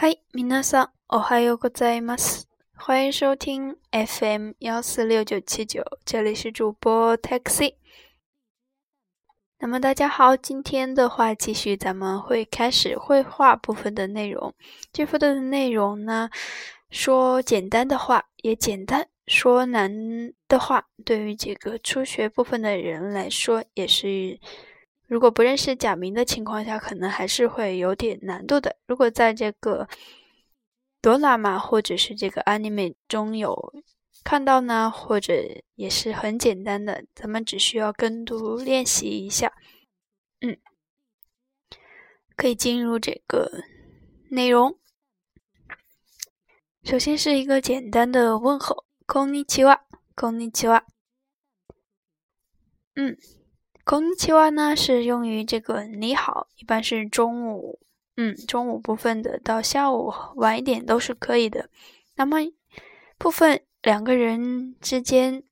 嗨，米娜桑，我还有个在吗？欢迎收听 FM 幺四六九七九，这里是主播 taxi。那么大家好，今天的话，继续咱们会开始绘画部分的内容。这部分的内容呢，说简单的话也简单，说难的话，对于这个初学部分的人来说也是。如果不认识假名的情况下，可能还是会有点难度的。如果在这个哆啦嘛或者是这个アニメ中有看到呢，或者也是很简单的，咱们只需要跟读练习一下。嗯，可以进入这个内容。首先是一个简单的问候，こんにちは，こんにちは。嗯。こんにちは呢是用于这个你好，一般是中午，嗯，中午部分的到下午晚一点都是可以的。那么部分两个人之间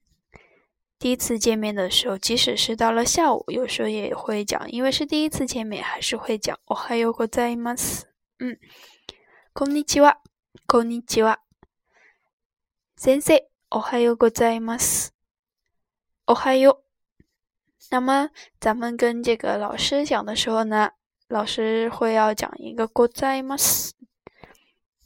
第一次见面的时候，即使是到了下午，有时候也会讲，因为是第一次见面，还是会讲。おはようございます，嗯，こんにちは、こんにちは、先生、おはようございます、おはよう。那么，咱们跟这个老师讲的时候呢，老师会要讲一个 g o o d a m s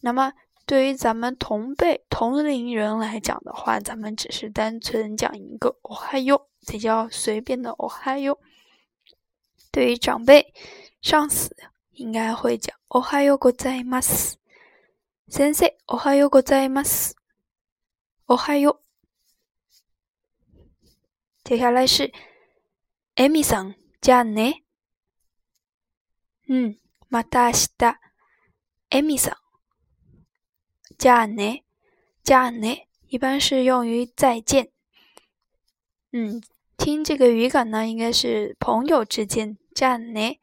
那么，对于咱们同辈、同龄人来讲的话，咱们只是单纯讲一个 “ohayo”，这叫随便的 “ohayo”。对于长辈、上司，应该会讲 “ohayo goodaymas”，“sensei ohayo g o o d m s o h a 接下来是。艾米桑，じゃね？嗯，また明日，艾米桑，じゃね？じゃね？一般是用于再见。嗯，听这个语感呢，应该是朋友之间，じゃね？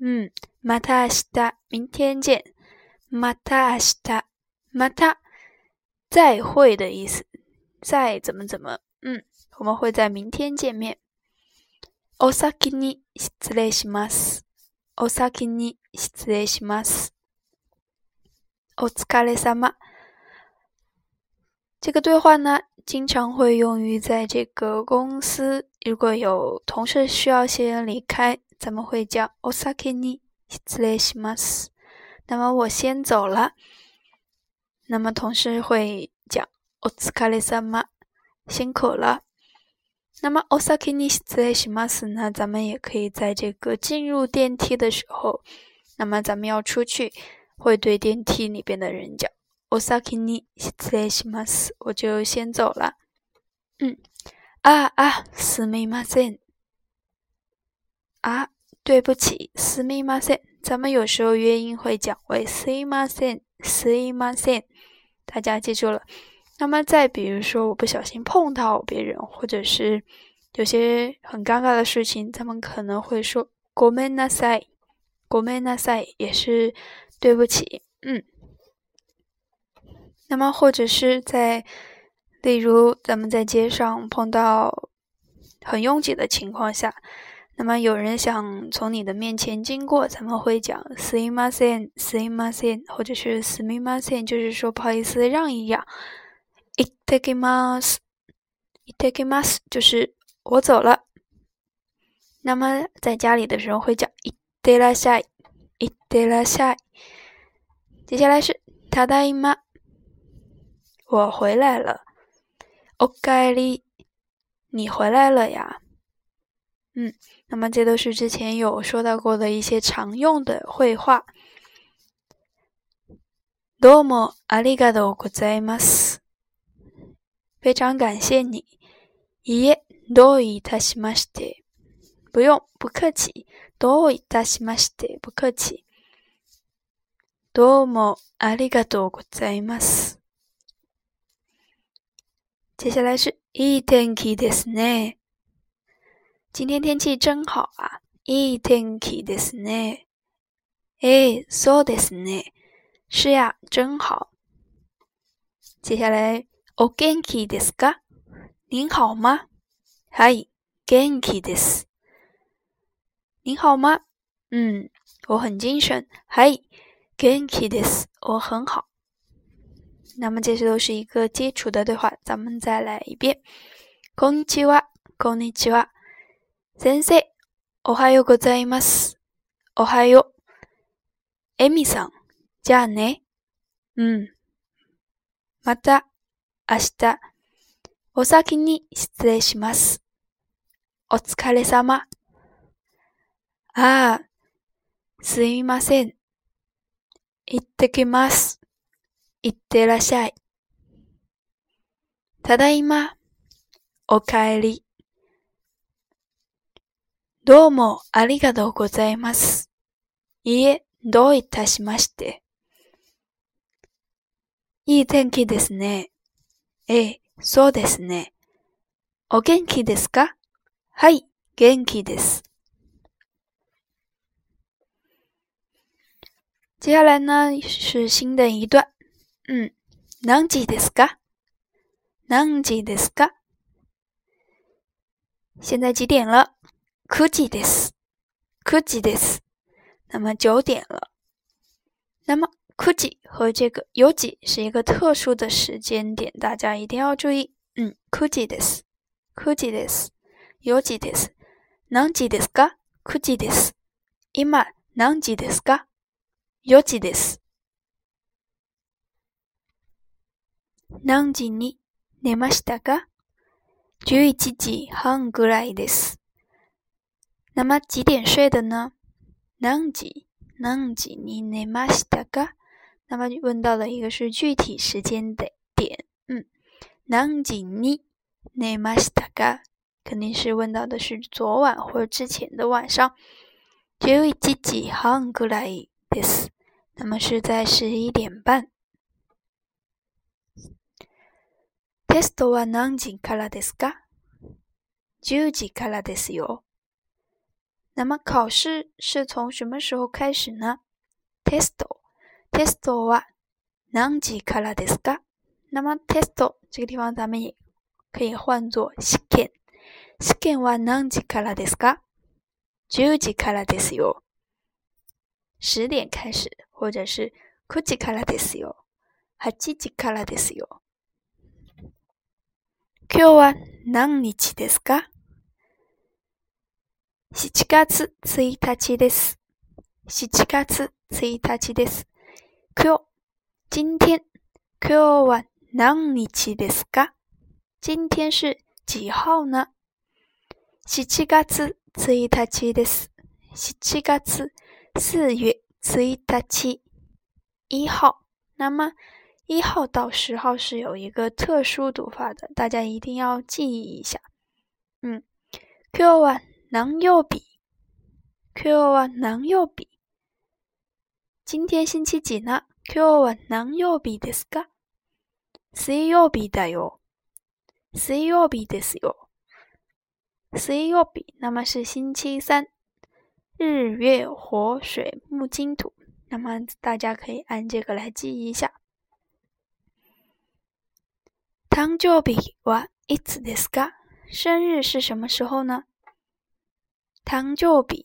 嗯，また明日，明天见，また明日，また，再会的意思，再怎么怎么，嗯。我们会在明天见面。お先に失礼します。お先に失礼します。お疲れ様。这个对话呢，经常会用于在这个公司，如果有同事需要先离开，咱们会叫お先に失礼します。那么我先走了。那么同事会讲お疲れ様，辛苦了。那么，Osakini z e t s i m a s 呢？咱们也可以在这个进入电梯的时候，那么咱们要出去，会对电梯里边的人讲 Osakini z e t s i m a s 我就先走了。嗯，啊啊す u m i m 啊，对不起 s u m i 咱们有时候约音会讲为 s u m i m a s e 大家记住了。那么，再比如说，我不小心碰到别人，或者是有些很尴尬的事情，他们可能会说ごめんなさい”，“ごめんなさい”也是对不起。嗯。那么，或者是在，例如咱们在街上碰到很拥挤的情况下，那么有人想从你的面前经过，咱们会讲 s i ませ m す s e せ s m e 或者是 s み m せ m e 就是说不好意思，让一让。Itadakimasu，Itadakimasu 就是我走了。那么在家里的时候会叫 Itadakashi，Itadakashi。接下来是 t a d a 我回来了。o k a r 你回来了呀？嗯，那么这都是之前有说到过的一些常用的绘画。Domo arigato g o 非常感谢你。いえ、どういたしまして。不用，不客气。どういたしまして、不客气。どうもありがとうございます。接下来是いい天気ですね。今天天气真好啊。いい天気ですね。え、そうですね。是呀，真好。接下来。お元気ですか您好吗はい、元気です。您好吗ん、我很精神。はい、元気です。我很好。那么这些都是一个基础的对话，咱们再来一遍。こんにちは、こんにちは。先生、おはようございます。おはよう。エミさん、じゃあね。うん。また。明日、お先に失礼します。お疲れ様。ああ、すみません。行ってきます。行ってらっしゃい。ただいま。おかえり。どうもありがとうございます。いえ、どういたしまして。いい天気ですね。ええ、そうですね。お元気ですかはい、元気です。接下来呢是新的一段。嗯，何時ですか？何時ですか？现在几点了？九時です。九時です。那么九点了。那么九点和这个有点是一个特殊的时间点，大家一定要注意。嗯，九点です。九点です。九点です。何時ですか？九点です。今何時ですか？九点です。何時に寝ましたか？十一時半ぐらいです。那么几点睡的呢？何時？何時に寝ましたか？那么问到的一个是具体时间的点，嗯，なん時に肯定是问到的是昨晚或之前的晚上。今日几时は来いです？那么是在十一点半。テストは何時からですか？十時からですよ。那么考试是从什么时候开始呢？テスト。テストは何時からですか那么テスト、这个地方咱们也可以换作試験。試験は何時からですか ?10 時からですよ。10点开始，或者是9時からですよ。8時からですよ。今日は何日ですか ?7 月1日です。7月1日です。Q，今天 Q one なん日ですか？今天是几号呢？七月一日です。七月四月一日，一号。那么一号到十号是有一个特殊读法的，大家一定要记忆一下。嗯，Q one なん曜日？Q one 曜日？今天星期几呢？今日は何曜日ですか？水曜日だよ。水曜日ですよ。水曜日，那么是星期三。日月火水木金土，那么大家可以按这个来记一下。唐旧比はいつですか？生日是什么时候呢？唐旧比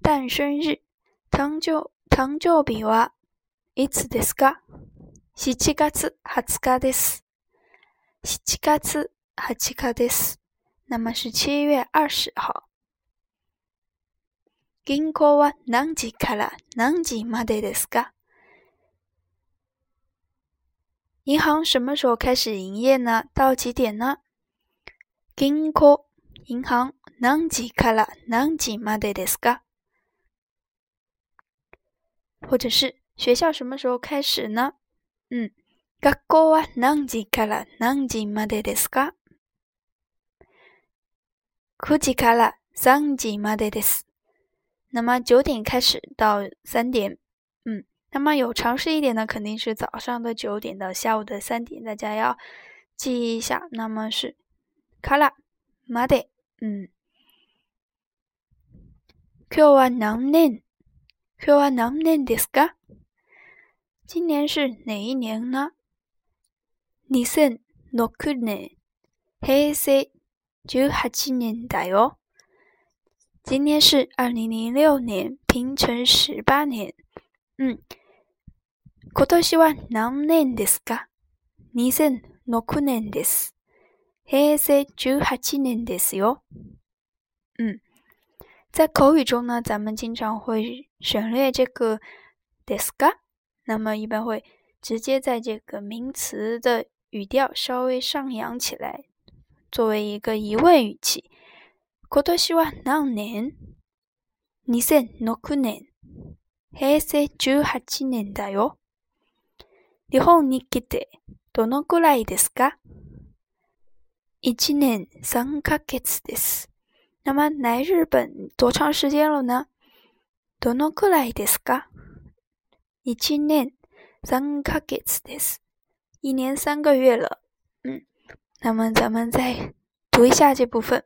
诞生日，唐旧。誕生日はいつですか ?7 月20日です。7月20日です。那么是7月20号。銀行は何時から何時までですか银行什么时候开始营业呢？到几点呢？銀行、銀行、何時から何時までですか或者是学校什么时候开始呢？嗯，甲哥啊，南京开了，南京没得得死噶，库吉开了，上午没得得死。那么九点开始到三点，嗯，那么有常识一点的肯定是早上的九点到下午的三点，大家要记一下。那么是卡拉没得，嗯，库啊，南今日は何年ですか今年是哪一年呢2006年、平成18年だよ。今年是2006年、平成18年。うん。今年は何年ですか ?2006 年です。平成18年ですよ。うん。在口语中呢，咱们经常会省略这个ですか，那么一般会直接在这个名词的语调稍微上扬起来，作为一个疑问语气。国多希望年？二千六年，平成十八年だよ。日本に来てどのくらいですか？一年三ヶ月です。那么来日本多长时间了呢？どのくらいですか？一年、三ヶ月です。一年三个月了。嗯，那么咱们再读一下这部分。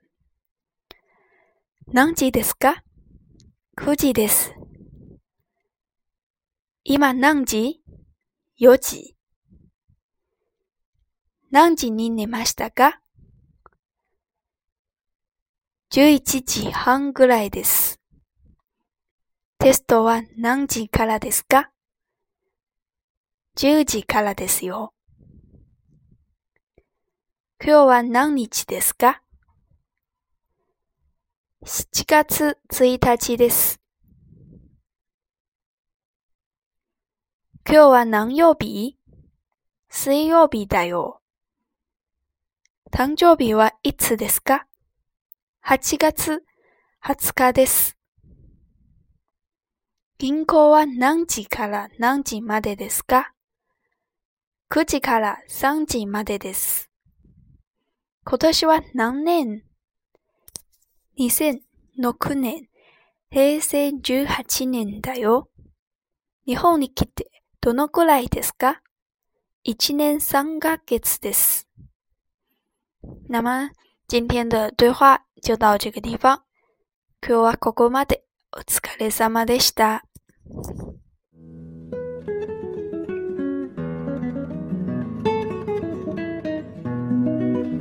何時ですか？何時です。今何時？四時。何時に寝ましたか？11時半ぐらいです。テストは何時からですか ?10 時からですよ。今日は何日ですか ?7 月1日です。今日は何曜日水曜日だよ。誕生日はいつですか8月20日です。銀行は何時から何時までですか ?9 時から3時までです。今年は何年 ?2006 年、平成18年だよ。日本に来てどのくらいですか ?1 年3ヶ月です。生今天的对话就到这个地方。